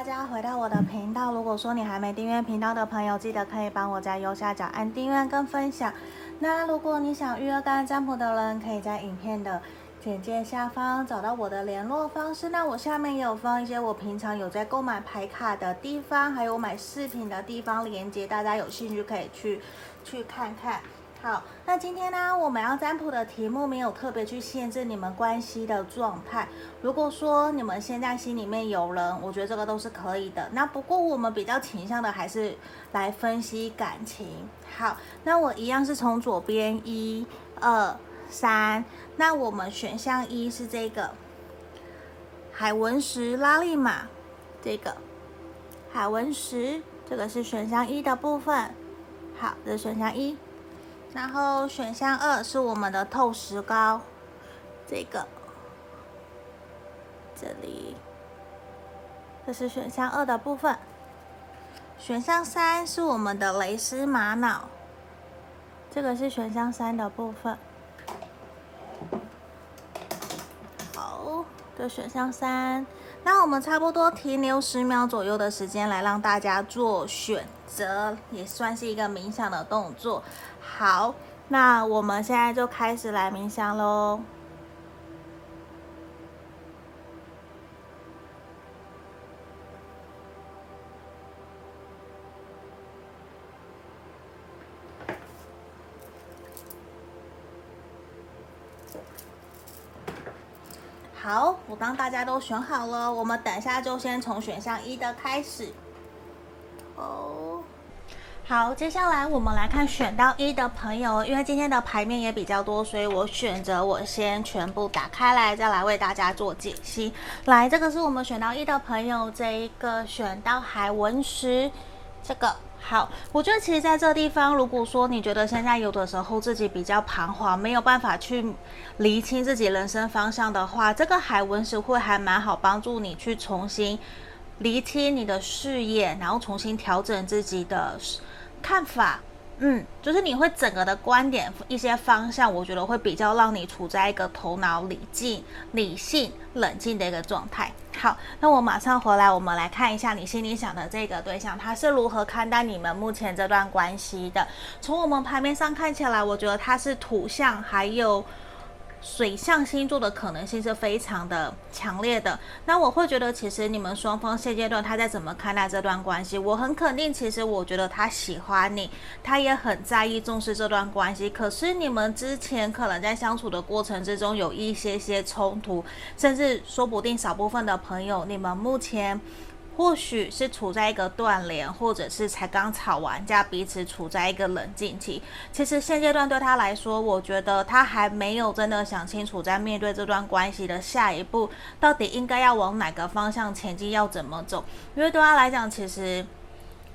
大家回到我的频道。如果说你还没订阅频道的朋友，记得可以帮我在右下角按订阅跟分享。那如果你想预约个案占卜的人，可以在影片的简介下方找到我的联络方式。那我下面有放一些我平常有在购买牌卡的地方，还有买饰品的地方链接，大家有兴趣可以去去看看。好，那今天呢，我们要占卜的题目没有特别去限制你们关系的状态。如果说你们现在心里面有人，我觉得这个都是可以的。那不过我们比较倾向的还是来分析感情。好，那我一样是从左边一、二、三。那我们选项一是这个海文石拉力马，这个海文石，这个是选项一的部分。好，这是选项一。然后选项二是我们的透石膏，这个这里，这是选项二的部分。选项三是我们的蕾丝玛瑙，这个是选项三的部分。好，的选项三。那我们差不多停留十秒左右的时间来让大家做选择，也算是一个冥想的动作。好，那我们现在就开始来冥想喽。我当大家都选好了，我们等下就先从选项一的开始。哦。好，接下来我们来看选到一的朋友，因为今天的牌面也比较多，所以我选择我先全部打开来，再来为大家做解析。来，这个是我们选到一的朋友，这一个选到海文石，这个好，我觉得其实在这地方，如果说你觉得现在有的时候自己比较彷徨，没有办法去厘清自己人生方向的话，这个海文石会还蛮好帮助你去重新厘清你的事业，然后重新调整自己的。看法，嗯，就是你会整个的观点一些方向，我觉得会比较让你处在一个头脑理性、理性、冷静的一个状态。好，那我马上回来，我们来看一下你心里想的这个对象，他是如何看待你们目前这段关系的。从我们牌面上看起来，我觉得他是土象，还有。水象星座的可能性是非常的强烈的。那我会觉得，其实你们双方现阶段他在怎么看待这段关系？我很肯定，其实我觉得他喜欢你，他也很在意、重视这段关系。可是你们之前可能在相处的过程之中有一些些冲突，甚至说不定少部分的朋友，你们目前。或许是处在一个断联，或者是才刚吵完架，彼此处在一个冷静期。其实现阶段对他来说，我觉得他还没有真的想清楚，在面对这段关系的下一步，到底应该要往哪个方向前进，要怎么走。因为对他来讲，其实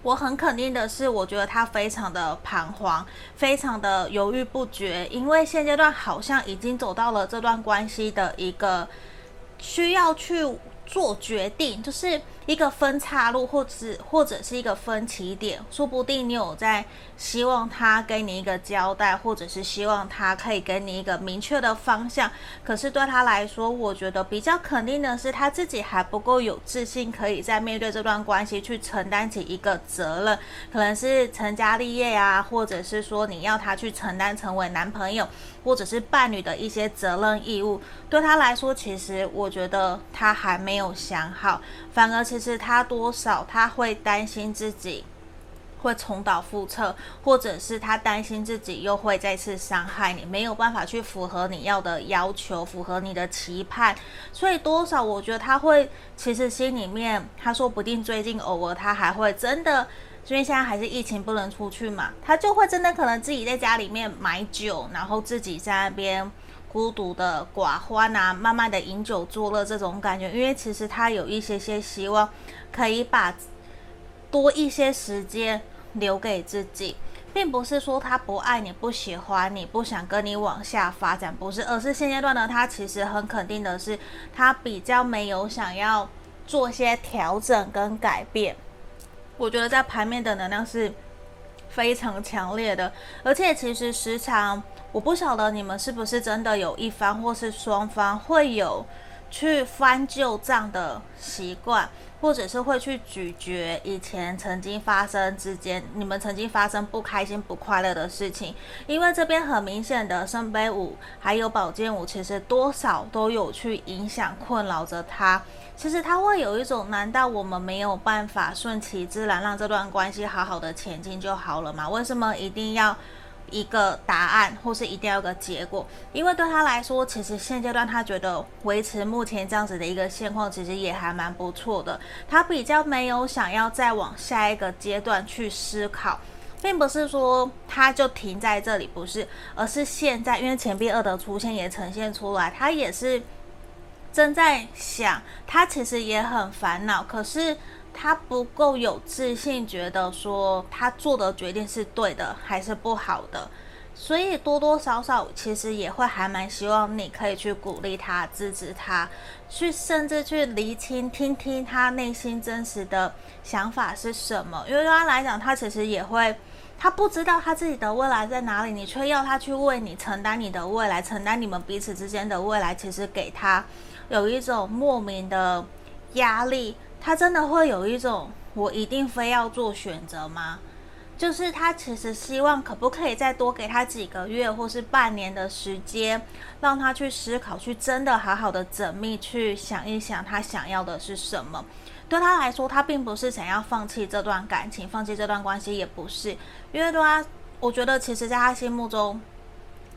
我很肯定的是，我觉得他非常的彷徨，非常的犹豫不决，因为现阶段好像已经走到了这段关系的一个需要去做决定，就是。一个分岔路，或者或者是一个分歧点，说不定你有在希望他给你一个交代，或者是希望他可以给你一个明确的方向。可是对他来说，我觉得比较肯定的是，他自己还不够有自信，可以在面对这段关系去承担起一个责任，可能是成家立业啊，或者是说你要他去承担成为男朋友或者是伴侣的一些责任义务。对他来说，其实我觉得他还没有想好，反而其实他多少他会担心自己会重蹈覆辙，或者是他担心自己又会再次伤害你，没有办法去符合你要的要求，符合你的期盼，所以多少我觉得他会其实心里面，他说不定最近偶尔他还会真的，因为现在还是疫情不能出去嘛，他就会真的可能自己在家里面买酒，然后自己在那边。孤独的寡欢啊，慢慢的饮酒作乐这种感觉，因为其实他有一些些希望，可以把多一些时间留给自己，并不是说他不爱你、不喜欢你、不想跟你往下发展，不是，而是现阶段呢，他其实很肯定的是，他比较没有想要做些调整跟改变。我觉得在牌面的能量是非常强烈的，而且其实时常。我不晓得你们是不是真的有一方或是双方会有去翻旧账的习惯。或者是会去咀嚼以前曾经发生之间，你们曾经发生不开心、不快乐的事情，因为这边很明显的圣杯五还有宝剑五，其实多少都有去影响、困扰着他。其实他会有一种，难道我们没有办法顺其自然让这段关系好好的前进就好了吗？为什么一定要？一个答案，或是一定要有个结果，因为对他来说，其实现阶段他觉得维持目前这样子的一个现况，其实也还蛮不错的。他比较没有想要再往下一个阶段去思考，并不是说他就停在这里，不是，而是现在，因为钱币二的出现也呈现出来，他也是正在想，他其实也很烦恼，可是。他不够有自信，觉得说他做的决定是对的还是不好的，所以多多少少其实也会还蛮希望你可以去鼓励他、支持他，去甚至去厘清、听听他内心真实的想法是什么。因为对他来讲，他其实也会，他不知道他自己的未来在哪里，你却要他去为你承担你的未来，承担你们彼此之间的未来，其实给他有一种莫名的压力。他真的会有一种，我一定非要做选择吗？就是他其实希望可不可以再多给他几个月或是半年的时间，让他去思考，去真的好好的缜密去想一想他想要的是什么。对他来说，他并不是想要放弃这段感情，放弃这段关系也不是，因为对他，我觉得其实在他心目中，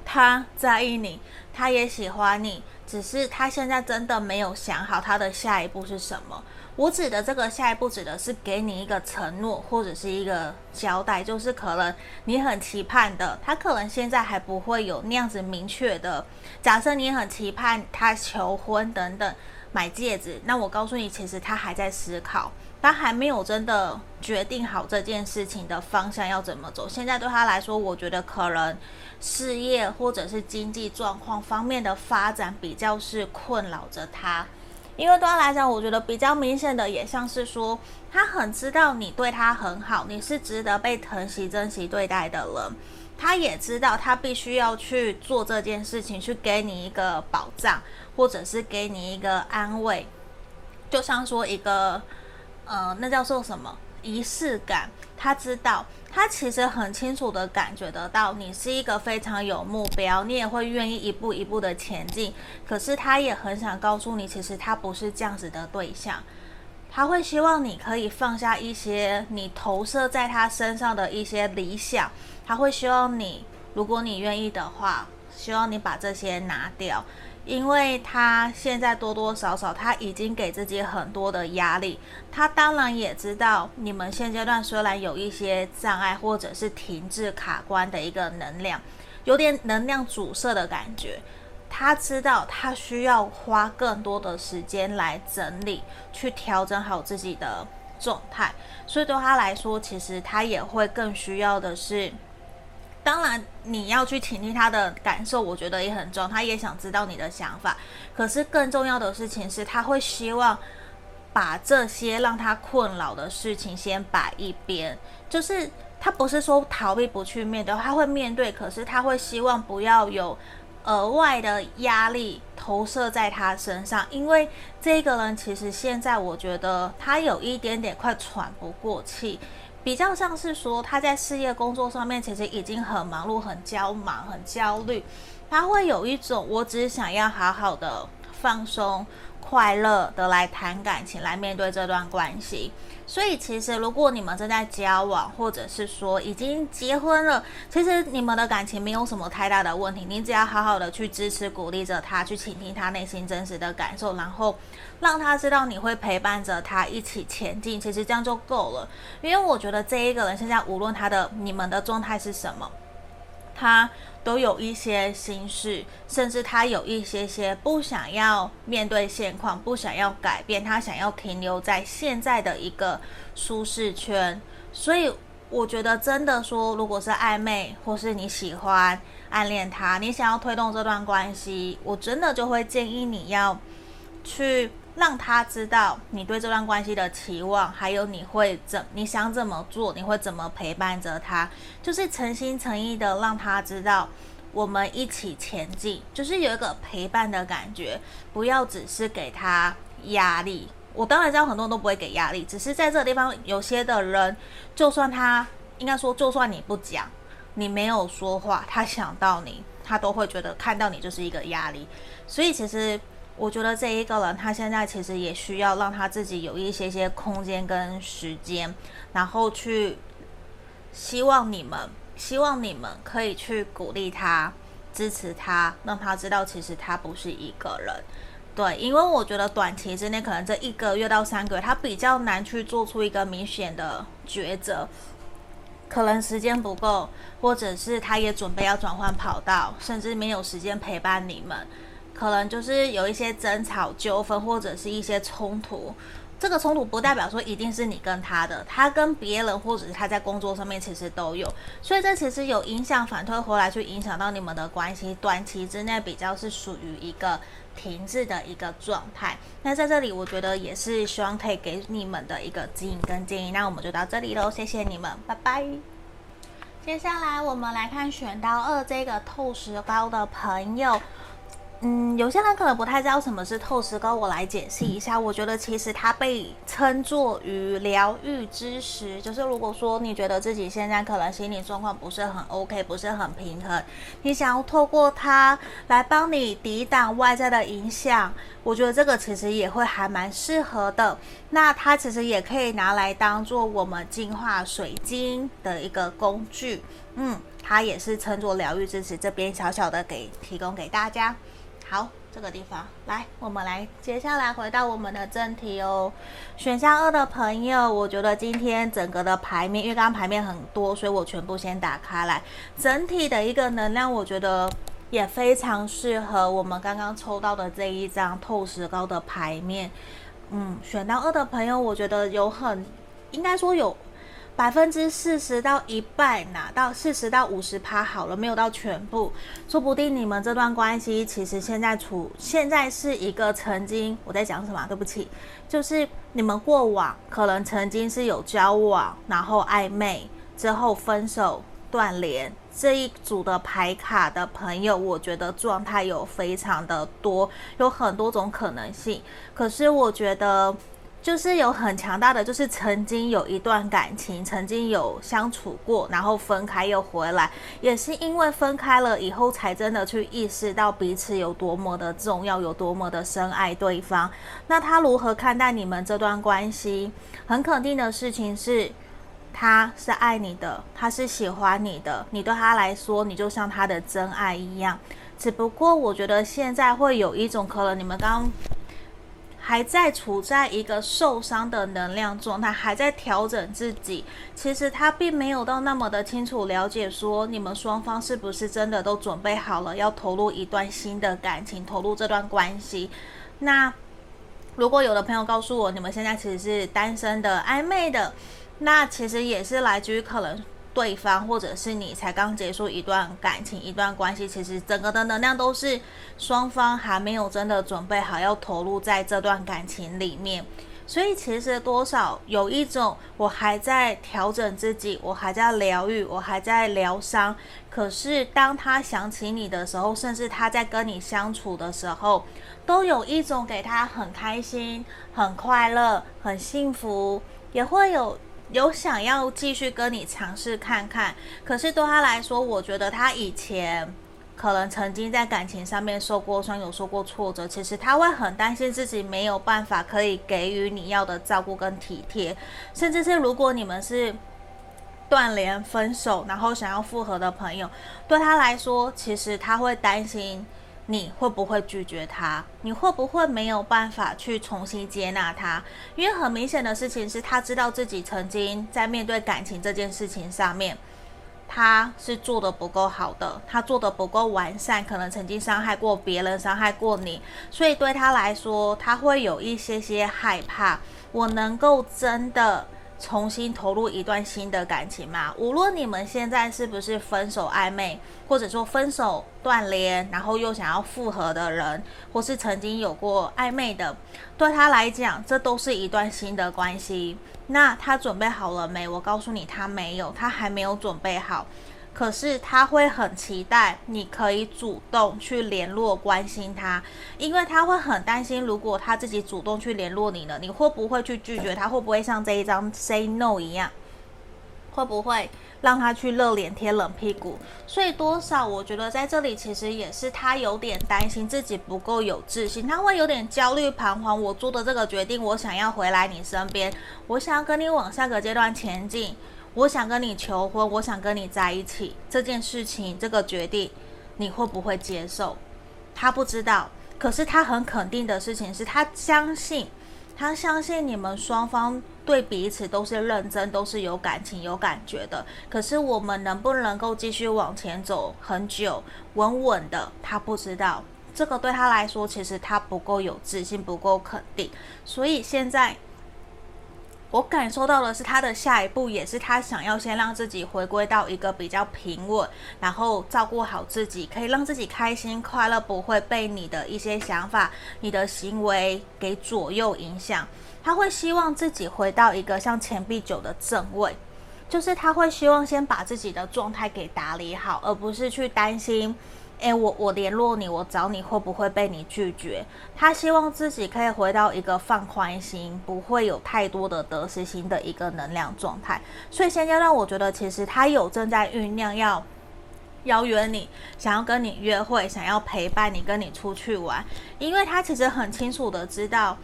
他在意你，他也喜欢你，只是他现在真的没有想好他的下一步是什么。我指的这个下一步，指的是给你一个承诺或者是一个交代，就是可能你很期盼的，他可能现在还不会有那样子明确的。假设你很期盼他求婚等等，买戒指，那我告诉你，其实他还在思考，他还没有真的决定好这件事情的方向要怎么走。现在对他来说，我觉得可能事业或者是经济状况方面的发展比较是困扰着他。因为对他来讲，我觉得比较明显的也像是说，他很知道你对他很好，你是值得被疼惜、珍惜对待的人。他也知道他必须要去做这件事情，去给你一个保障，或者是给你一个安慰，就像说一个，呃，那叫做什么仪式感。他知道。他其实很清楚地感觉得到，你是一个非常有目标，你也会愿意一步一步的前进。可是他也很想告诉你，其实他不是这样子的对象。他会希望你可以放下一些你投射在他身上的一些理想。他会希望你，如果你愿意的话，希望你把这些拿掉。因为他现在多多少少他已经给自己很多的压力，他当然也知道你们现阶段虽然有一些障碍或者是停滞卡关的一个能量，有点能量阻塞的感觉，他知道他需要花更多的时间来整理，去调整好自己的状态，所以对他来说，其实他也会更需要的是。当然，你要去倾听他的感受，我觉得也很重要。他也想知道你的想法，可是更重要的事情是，他会希望把这些让他困扰的事情先摆一边。就是他不是说逃避不去面对，他会面对，可是他会希望不要有额外的压力投射在他身上，因为这个人其实现在我觉得他有一点点快喘不过气。比较像是说，他在事业工作上面其实已经很忙碌、很焦忙、很焦虑。他会有一种，我只想要好好的放松、快乐的来谈感情，来面对这段关系。所以，其实如果你们正在交往，或者是说已经结婚了，其实你们的感情没有什么太大的问题。你只要好好的去支持、鼓励着他，去倾听他内心真实的感受，然后让他知道你会陪伴着他一起前进。其实这样就够了。因为我觉得这一个人现在无论他的、你们的状态是什么，他。都有一些心事，甚至他有一些些不想要面对现况，不想要改变，他想要停留在现在的一个舒适圈。所以我觉得，真的说，如果是暧昧，或是你喜欢暗恋他，你想要推动这段关系，我真的就会建议你要去。让他知道你对这段关系的期望，还有你会怎你想怎么做，你会怎么陪伴着他，就是诚心诚意的让他知道，我们一起前进，就是有一个陪伴的感觉，不要只是给他压力。我当然知道很多人都不会给压力，只是在这个地方，有些的人，就算他应该说，就算你不讲，你没有说话，他想到你，他都会觉得看到你就是一个压力。所以其实我觉得这一个人，他现在其实也需要让他自己有一些些空间跟时间，然后去希望你们。希望你们可以去鼓励他、支持他，让他知道其实他不是一个人。对，因为我觉得短期之内，可能这一个月到三个月，他比较难去做出一个明显的抉择，可能时间不够，或者是他也准备要转换跑道，甚至没有时间陪伴你们，可能就是有一些争吵、纠纷，或者是一些冲突。这个冲突不代表说一定是你跟他的，他跟别人或者是他在工作上面其实都有，所以这其实有影响，反推回来去影响到你们的关系，短期之内比较是属于一个停滞的一个状态。那在这里，我觉得也是希望可以给你们的一个指引跟建议。那我们就到这里喽，谢谢你们，拜拜。接下来我们来看选到二这个透石膏的朋友。嗯，有些人可能不太知道什么是透石膏，我来解释一下。我觉得其实它被称作于疗愈之石，就是如果说你觉得自己现在可能心理状况不是很 OK，不是很平衡，你想要透过它来帮你抵挡外在的影响，我觉得这个其实也会还蛮适合的。那它其实也可以拿来当做我们净化水晶的一个工具。嗯，它也是称作疗愈之石，这边小小的给提供给大家。好，这个地方来，我们来接下来回到我们的正题哦。选项二的朋友，我觉得今天整个的牌面，因为刚刚牌面很多，所以我全部先打开来。整体的一个能量，我觉得也非常适合我们刚刚抽到的这一张透石膏的牌面。嗯，选到二的朋友，我觉得有很，应该说有。百分之四十到一半，拿到四十到五十趴好了，没有到全部，说不定你们这段关系其实现在处现在是一个曾经我在讲什么？对不起，就是你们过往可能曾经是有交往，然后暧昧之后分手断联这一组的牌卡的朋友，我觉得状态有非常的多，有很多种可能性，可是我觉得。就是有很强大的，就是曾经有一段感情，曾经有相处过，然后分开又回来，也是因为分开了以后，才真的去意识到彼此有多么的重要，有多么的深爱对方。那他如何看待你们这段关系？很肯定的事情是，他是爱你的，他是喜欢你的，你对他来说，你就像他的真爱一样。只不过我觉得现在会有一种可能，你们刚。还在处在一个受伤的能量状态，还在调整自己。其实他并没有到那么的清楚了解，说你们双方是不是真的都准备好了要投入一段新的感情，投入这段关系。那如果有的朋友告诉我，你们现在其实是单身的、暧昧的，那其实也是来自于可能。对方或者是你才刚结束一段感情、一段关系，其实整个的能量都是双方还没有真的准备好要投入在这段感情里面，所以其实多少有一种我还在调整自己，我还在疗愈，我还在疗伤。可是当他想起你的时候，甚至他在跟你相处的时候，都有一种给他很开心、很快乐、很幸福，也会有。有想要继续跟你尝试看看，可是对他来说，我觉得他以前可能曾经在感情上面受过伤，有受过挫折，其实他会很担心自己没有办法可以给予你要的照顾跟体贴，甚至是如果你们是断联分手，然后想要复合的朋友，对他来说，其实他会担心。你会不会拒绝他？你会不会没有办法去重新接纳他？因为很明显的事情是他知道自己曾经在面对感情这件事情上面，他是做得不够好的，他做得不够完善，可能曾经伤害过别人，伤害过你，所以对他来说，他会有一些些害怕。我能够真的。重新投入一段新的感情嘛？无论你们现在是不是分手暧昧，或者说分手断联，然后又想要复合的人，或是曾经有过暧昧的，对他来讲，这都是一段新的关系。那他准备好了没？我告诉你，他没有，他还没有准备好。可是他会很期待你可以主动去联络、关心他，因为他会很担心，如果他自己主动去联络你了，你会不会去拒绝他？会不会像这一张 Say No 一样？会不会让他去热脸贴冷屁股？所以多少，我觉得在这里其实也是他有点担心自己不够有自信，他会有点焦虑彷徨。我做的这个决定，我想要回来你身边，我想要跟你往下个阶段前进。我想跟你求婚，我想跟你在一起，这件事情，这个决定，你会不会接受？他不知道，可是他很肯定的事情是他相信，他相信你们双方对彼此都是认真，都是有感情、有感觉的。可是我们能不能够继续往前走很久、稳稳的？他不知道，这个对他来说，其实他不够有自信，不够肯定，所以现在。我感受到的是，他的下一步也是他想要先让自己回归到一个比较平稳，然后照顾好自己，可以让自己开心快乐，不会被你的一些想法、你的行为给左右影响。他会希望自己回到一个像钱币九的正位，就是他会希望先把自己的状态给打理好，而不是去担心。诶，我我联络你，我找你会不会被你拒绝？他希望自己可以回到一个放宽心，不会有太多的得失心的一个能量状态。所以现阶段，我觉得其实他有正在酝酿要邀约你，想要跟你约会，想要陪伴你，跟你出去玩。因为他其实很清楚的知道，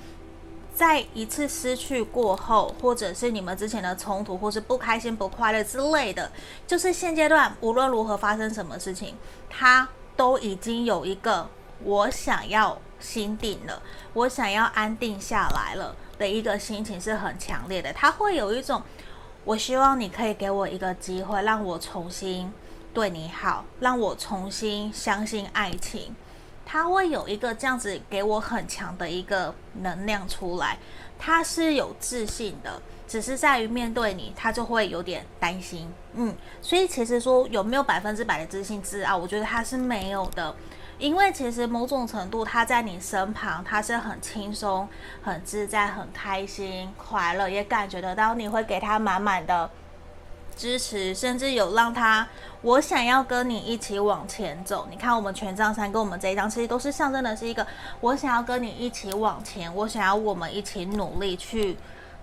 在一次失去过后，或者是你们之前的冲突，或是不开心、不快乐之类的，就是现阶段无论如何发生什么事情，他。都已经有一个我想要心定了，我想要安定下来了的一个心情是很强烈的。他会有一种，我希望你可以给我一个机会，让我重新对你好，让我重新相信爱情。他会有一个这样子给我很强的一个能量出来，他是有自信的。只是在于面对你，他就会有点担心，嗯，所以其实说有没有百分之百的自信自傲，我觉得他是没有的，因为其实某种程度他在你身旁，他是很轻松、很自在、很开心、快乐，也感觉得到你会给他满满的支持，甚至有让他我想要跟你一起往前走。你看我们权杖三跟我们这一张，其实都是象征的是一个我想要跟你一起往前，我想要我们一起努力去。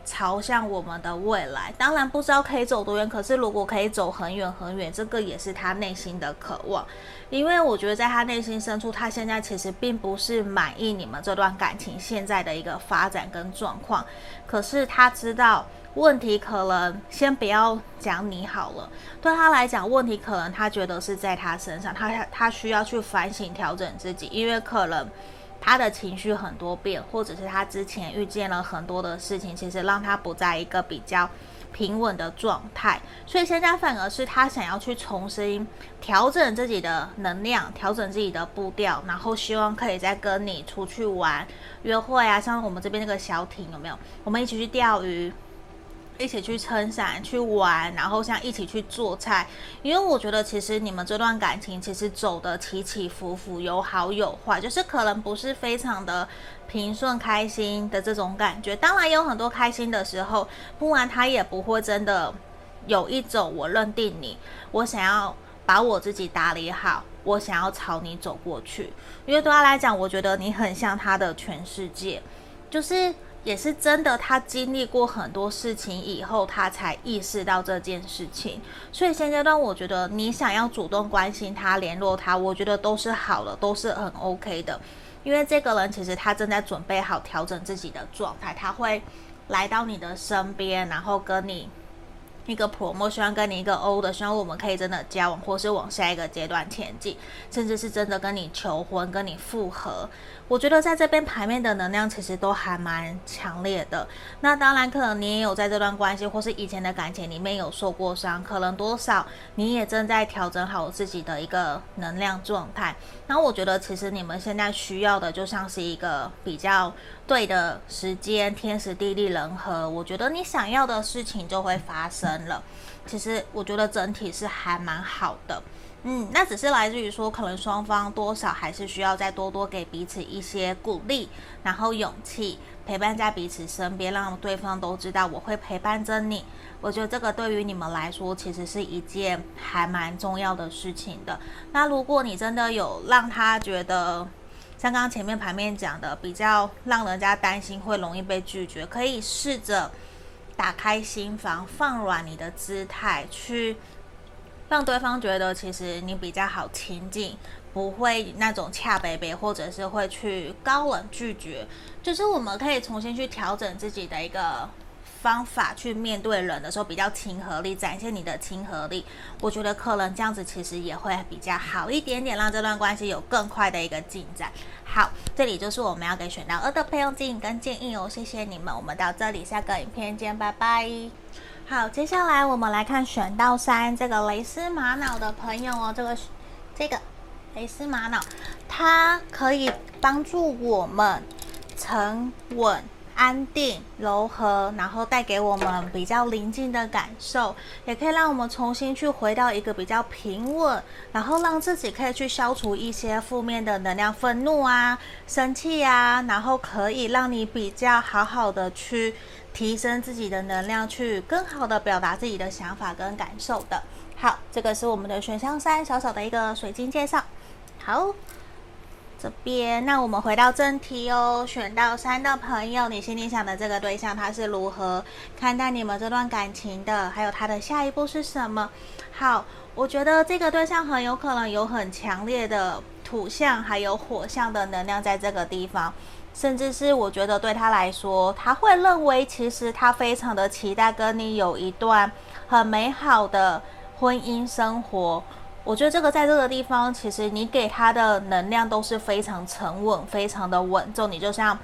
朝向我们的未来，当然不知道可以走多远，可是如果可以走很远很远，这个也是他内心的渴望。因为我觉得在他内心深处，他现在其实并不是满意你们这段感情现在的一个发展跟状况。可是他知道问题可能先不要讲你好了，对他来讲，问题可能他觉得是在他身上，他他需要去反省调整自己，因为可能。他的情绪很多变，或者是他之前遇见了很多的事情，其实让他不在一个比较平稳的状态，所以现在反而是他想要去重新调整自己的能量，调整自己的步调，然后希望可以再跟你出去玩、约会啊，像我们这边那个小艇有没有？我们一起去钓鱼。一起去撑伞去玩，然后像一起去做菜，因为我觉得其实你们这段感情其实走得起起伏伏，有好有坏，就是可能不是非常的平顺开心的这种感觉。当然有很多开心的时候，不然他也不会真的有一种我认定你，我想要把我自己打理好，我想要朝你走过去。因为对他来讲，我觉得你很像他的全世界，就是。也是真的，他经历过很多事情以后，他才意识到这件事情。所以现阶段，我觉得你想要主动关心他、联络他，我觉得都是好的，都是很 OK 的。因为这个人其实他正在准备好调整自己的状态，他会来到你的身边，然后跟你。一个 promo 希望跟你一个 O 的希望我们可以真的交往，或是往下一个阶段前进，甚至是真的跟你求婚、跟你复合。我觉得在这边牌面的能量其实都还蛮强烈的。那当然，可能你也有在这段关系或是以前的感情里面有受过伤，可能多少你也正在调整好自己的一个能量状态。那我觉得其实你们现在需要的就像是一个比较。对的时间，天时地利人和，我觉得你想要的事情就会发生了。其实我觉得整体是还蛮好的，嗯，那只是来自于说，可能双方多少还是需要再多多给彼此一些鼓励，然后勇气，陪伴在彼此身边，让对方都知道我会陪伴着你。我觉得这个对于你们来说，其实是一件还蛮重要的事情的。那如果你真的有让他觉得，像刚刚前面盘面讲的，比较让人家担心会容易被拒绝，可以试着打开心房，放软你的姿态，去。让对方觉得其实你比较好亲近，不会那种恰北北，或者是会去高冷拒绝。就是我们可以重新去调整自己的一个方法，去面对人的时候比较亲和力，展现你的亲和力。我觉得可能这样子其实也会比较好一点点，让这段关系有更快的一个进展。好，这里就是我们要给选到二的朋友指引跟建议哦。谢谢你们，我们到这里，下个影片见，拜拜。好，接下来我们来看选到三这个蕾丝玛瑙的朋友哦，这个这个蕾丝玛瑙，它可以帮助我们沉稳。安定、柔和，然后带给我们比较宁静的感受，也可以让我们重新去回到一个比较平稳，然后让自己可以去消除一些负面的能量、愤怒啊、生气啊，然后可以让你比较好好的去提升自己的能量，去更好的表达自己的想法跟感受的。好，这个是我们的选项三，小小的一个水晶介绍。好。这边，那我们回到正题哦。选到三的朋友，你心里想的这个对象，他是如何看待你们这段感情的？还有他的下一步是什么？好，我觉得这个对象很有可能有很强烈的土象还有火象的能量在这个地方，甚至是我觉得对他来说，他会认为其实他非常的期待跟你有一段很美好的婚姻生活。我觉得这个在这个地方，其实你给他的能量都是非常沉稳、非常的稳重。你就像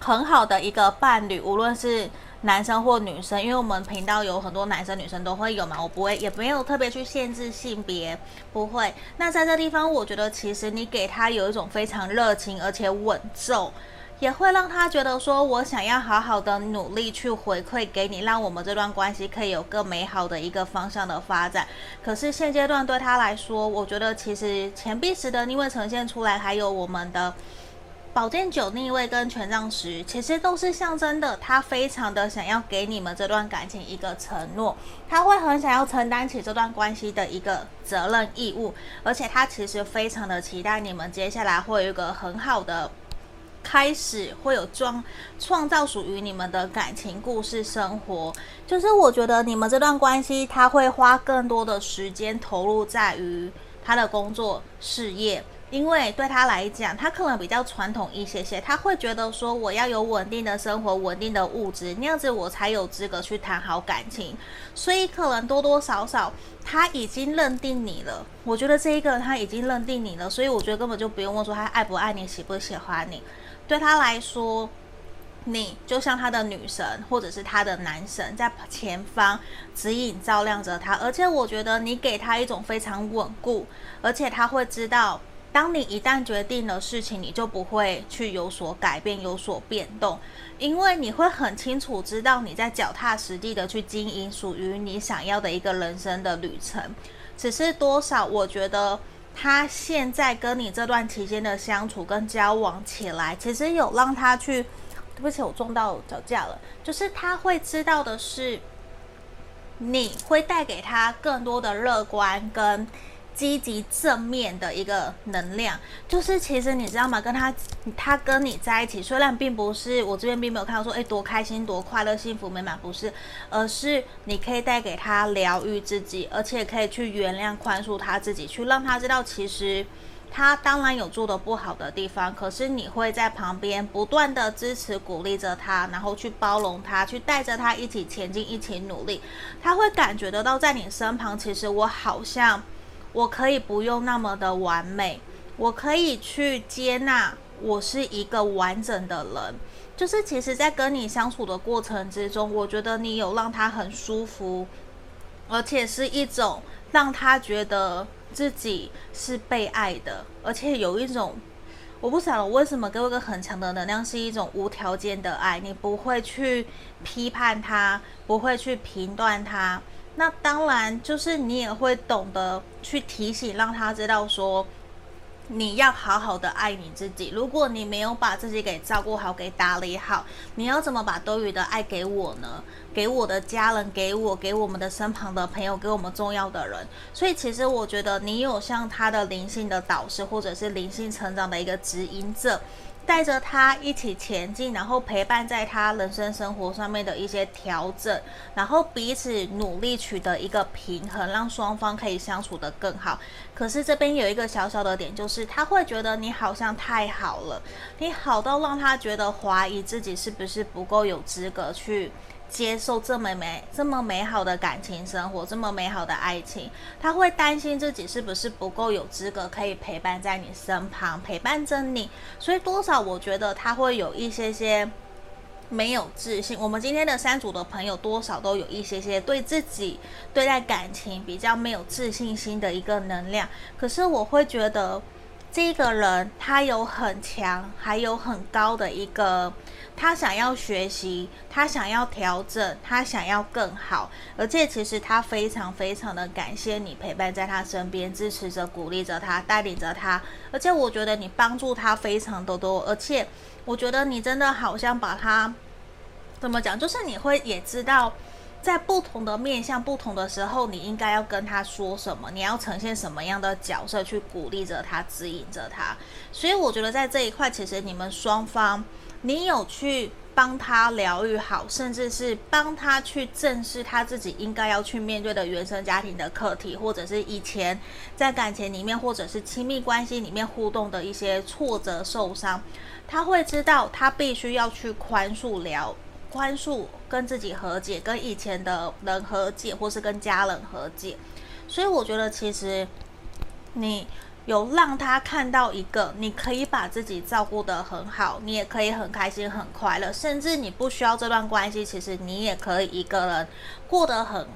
很好的一个伴侣，无论是男生或女生，因为我们频道有很多男生女生都会有嘛，我不会也没有特别去限制性别，不会。那在这地方，我觉得其实你给他有一种非常热情而且稳重。也会让他觉得说，我想要好好的努力去回馈给你，让我们这段关系可以有更美好的一个方向的发展。可是现阶段对他来说，我觉得其实钱币时的逆位呈现出来，还有我们的宝剑九逆位跟权杖十，其实都是象征的。他非常的想要给你们这段感情一个承诺，他会很想要承担起这段关系的一个责任义务，而且他其实非常的期待你们接下来会有一个很好的。开始会有创创造属于你们的感情故事生活，就是我觉得你们这段关系，他会花更多的时间投入在于他的工作事业，因为对他来讲，他可能比较传统一些些，他会觉得说我要有稳定的生活、稳定的物质，那样子我才有资格去谈好感情，所以可能多多少少他已经认定你了。我觉得这一个他已经认定你了，所以我觉得根本就不用问说他爱不爱你、喜不喜欢你。对他来说，你就像他的女神，或者是他的男神，在前方指引、照亮着他。而且，我觉得你给他一种非常稳固，而且他会知道，当你一旦决定了事情，你就不会去有所改变、有所变动，因为你会很清楚知道你在脚踏实地的去经营属于你想要的一个人生的旅程。只是多少，我觉得。他现在跟你这段期间的相处跟交往起来，其实有让他去，对不起，我撞到脚架了。就是他会知道的是，你会带给他更多的乐观跟。积极正面的一个能量，就是其实你知道吗？跟他，他跟你在一起，虽然并不是我这边并没有看到说，诶，多开心、多快乐、幸福美满，不是，而是你可以带给他疗愈自己，而且可以去原谅、宽恕他自己，去让他知道，其实他当然有做的不好的地方，可是你会在旁边不断的支持、鼓励着他，然后去包容他，去带着他一起前进、一起努力，他会感觉得到在你身旁，其实我好像。我可以不用那么的完美，我可以去接纳我是一个完整的人。就是其实，在跟你相处的过程之中，我觉得你有让他很舒服，而且是一种让他觉得自己是被爱的，而且有一种，我不晓得为什么给我一个很强的能量，是一种无条件的爱。你不会去批判他，不会去评断他。那当然就是你也会懂得去提醒，让他知道说。你要好好的爱你自己。如果你没有把自己给照顾好、给打理好，你要怎么把多余的爱给我呢？给我的家人，给我，给我们的身旁的朋友，给我们重要的人。所以，其实我觉得你有像他的灵性的导师，或者是灵性成长的一个指引者。带着他一起前进，然后陪伴在他人生生活上面的一些调整，然后彼此努力取得一个平衡，让双方可以相处得更好。可是这边有一个小小的点，就是他会觉得你好像太好了，你好到让他觉得怀疑自己是不是不够有资格去。接受这么美、这么美好的感情生活，这么美好的爱情，他会担心自己是不是不够有资格可以陪伴在你身旁，陪伴着你。所以多少我觉得他会有一些些没有自信。我们今天的三组的朋友多少都有一些些对自己对待感情比较没有自信心的一个能量。可是我会觉得这个人他有很强，还有很高的一个。他想要学习，他想要调整，他想要更好，而且其实他非常非常的感谢你陪伴在他身边，支持着、鼓励着他，带领着他。而且我觉得你帮助他非常的多，而且我觉得你真的好像把他怎么讲，就是你会也知道，在不同的面向、不同的时候，你应该要跟他说什么，你要呈现什么样的角色去鼓励着他、指引着他。所以我觉得在这一块，其实你们双方。你有去帮他疗愈好，甚至是帮他去正视他自己应该要去面对的原生家庭的课题，或者是以前在感情里面，或者是亲密关系里面互动的一些挫折、受伤，他会知道他必须要去宽恕疗、宽恕，跟自己和解，跟以前的人和解，或是跟家人和解。所以我觉得，其实你。有让他看到一个，你可以把自己照顾得很好，你也可以很开心、很快乐，甚至你不需要这段关系，其实你也可以一个人过得很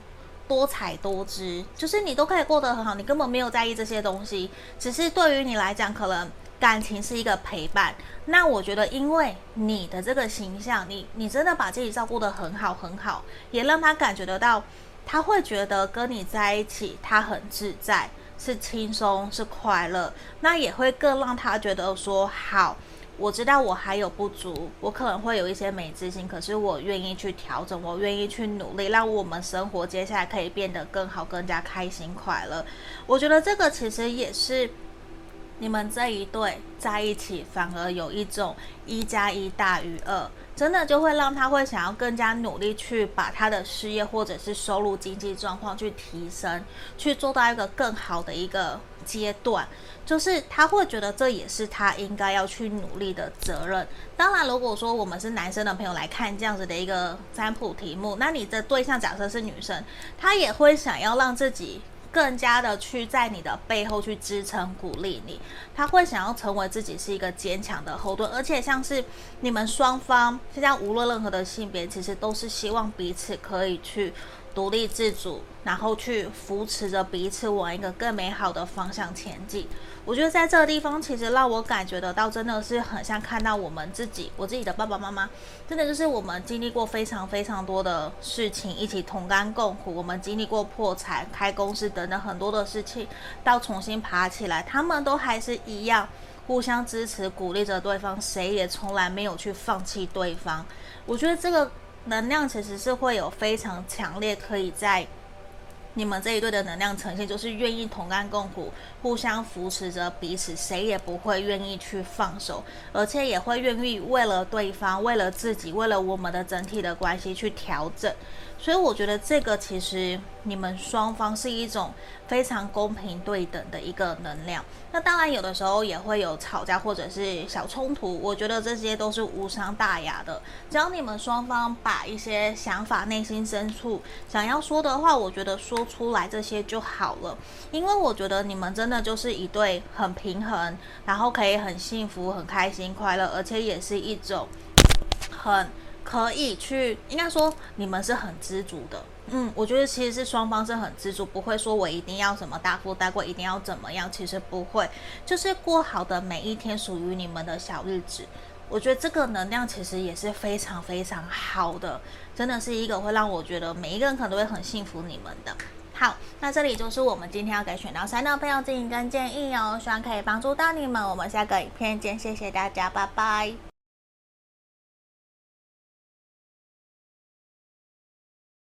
多彩多姿，就是你都可以过得很好，你根本没有在意这些东西，只是对于你来讲，可能感情是一个陪伴。那我觉得，因为你的这个形象，你你真的把自己照顾得很好很好，也让他感觉得到，他会觉得跟你在一起，他很自在。是轻松，是快乐，那也会更让他觉得说好。我知道我还有不足，我可能会有一些没自信，可是我愿意去调整，我愿意去努力，让我们生活接下来可以变得更好，更加开心快乐。我觉得这个其实也是你们这一对在一起，反而有一种一加一大于二。真的就会让他会想要更加努力去把他的事业或者是收入经济状况去提升，去做到一个更好的一个阶段，就是他会觉得这也是他应该要去努力的责任。当然，如果说我们是男生的朋友来看这样子的一个占卜题目，那你的对象假设是女生，她也会想要让自己。更加的去在你的背后去支撑鼓励你，他会想要成为自己是一个坚强的后盾，而且像是你们双方现在无论任何的性别，其实都是希望彼此可以去独立自主，然后去扶持着彼此往一个更美好的方向前进。我觉得在这个地方，其实让我感觉得到，真的是很像看到我们自己，我自己的爸爸妈妈，真的就是我们经历过非常非常多的事情，一起同甘共苦。我们经历过破产、开公司等等很多的事情，到重新爬起来，他们都还是一样互相支持、鼓励着对方，谁也从来没有去放弃对方。我觉得这个能量其实是会有非常强烈，可以在。你们这一对的能量呈现就是愿意同甘共苦，互相扶持着彼此，谁也不会愿意去放手，而且也会愿意为了对方、为了自己、为了我们的整体的关系去调整。所以我觉得这个其实你们双方是一种非常公平对等的一个能量。那当然有的时候也会有吵架或者是小冲突，我觉得这些都是无伤大雅的。只要你们双方把一些想法、内心深处想要说的话，我觉得说出来这些就好了。因为我觉得你们真的就是一对很平衡，然后可以很幸福、很开心、快乐，而且也是一种很。可以去，应该说你们是很知足的，嗯，我觉得其实是双方是很知足，不会说我一定要什么大富大贵，一定要怎么样，其实不会，就是过好的每一天属于你们的小日子。我觉得这个能量其实也是非常非常好的，真的是一个会让我觉得每一个人可能都会很幸福你们的。好，那这里就是我们今天要给选到三的朋友建议跟建议哦，希望可以帮助到你们。我们下个影片见，谢谢大家，拜拜。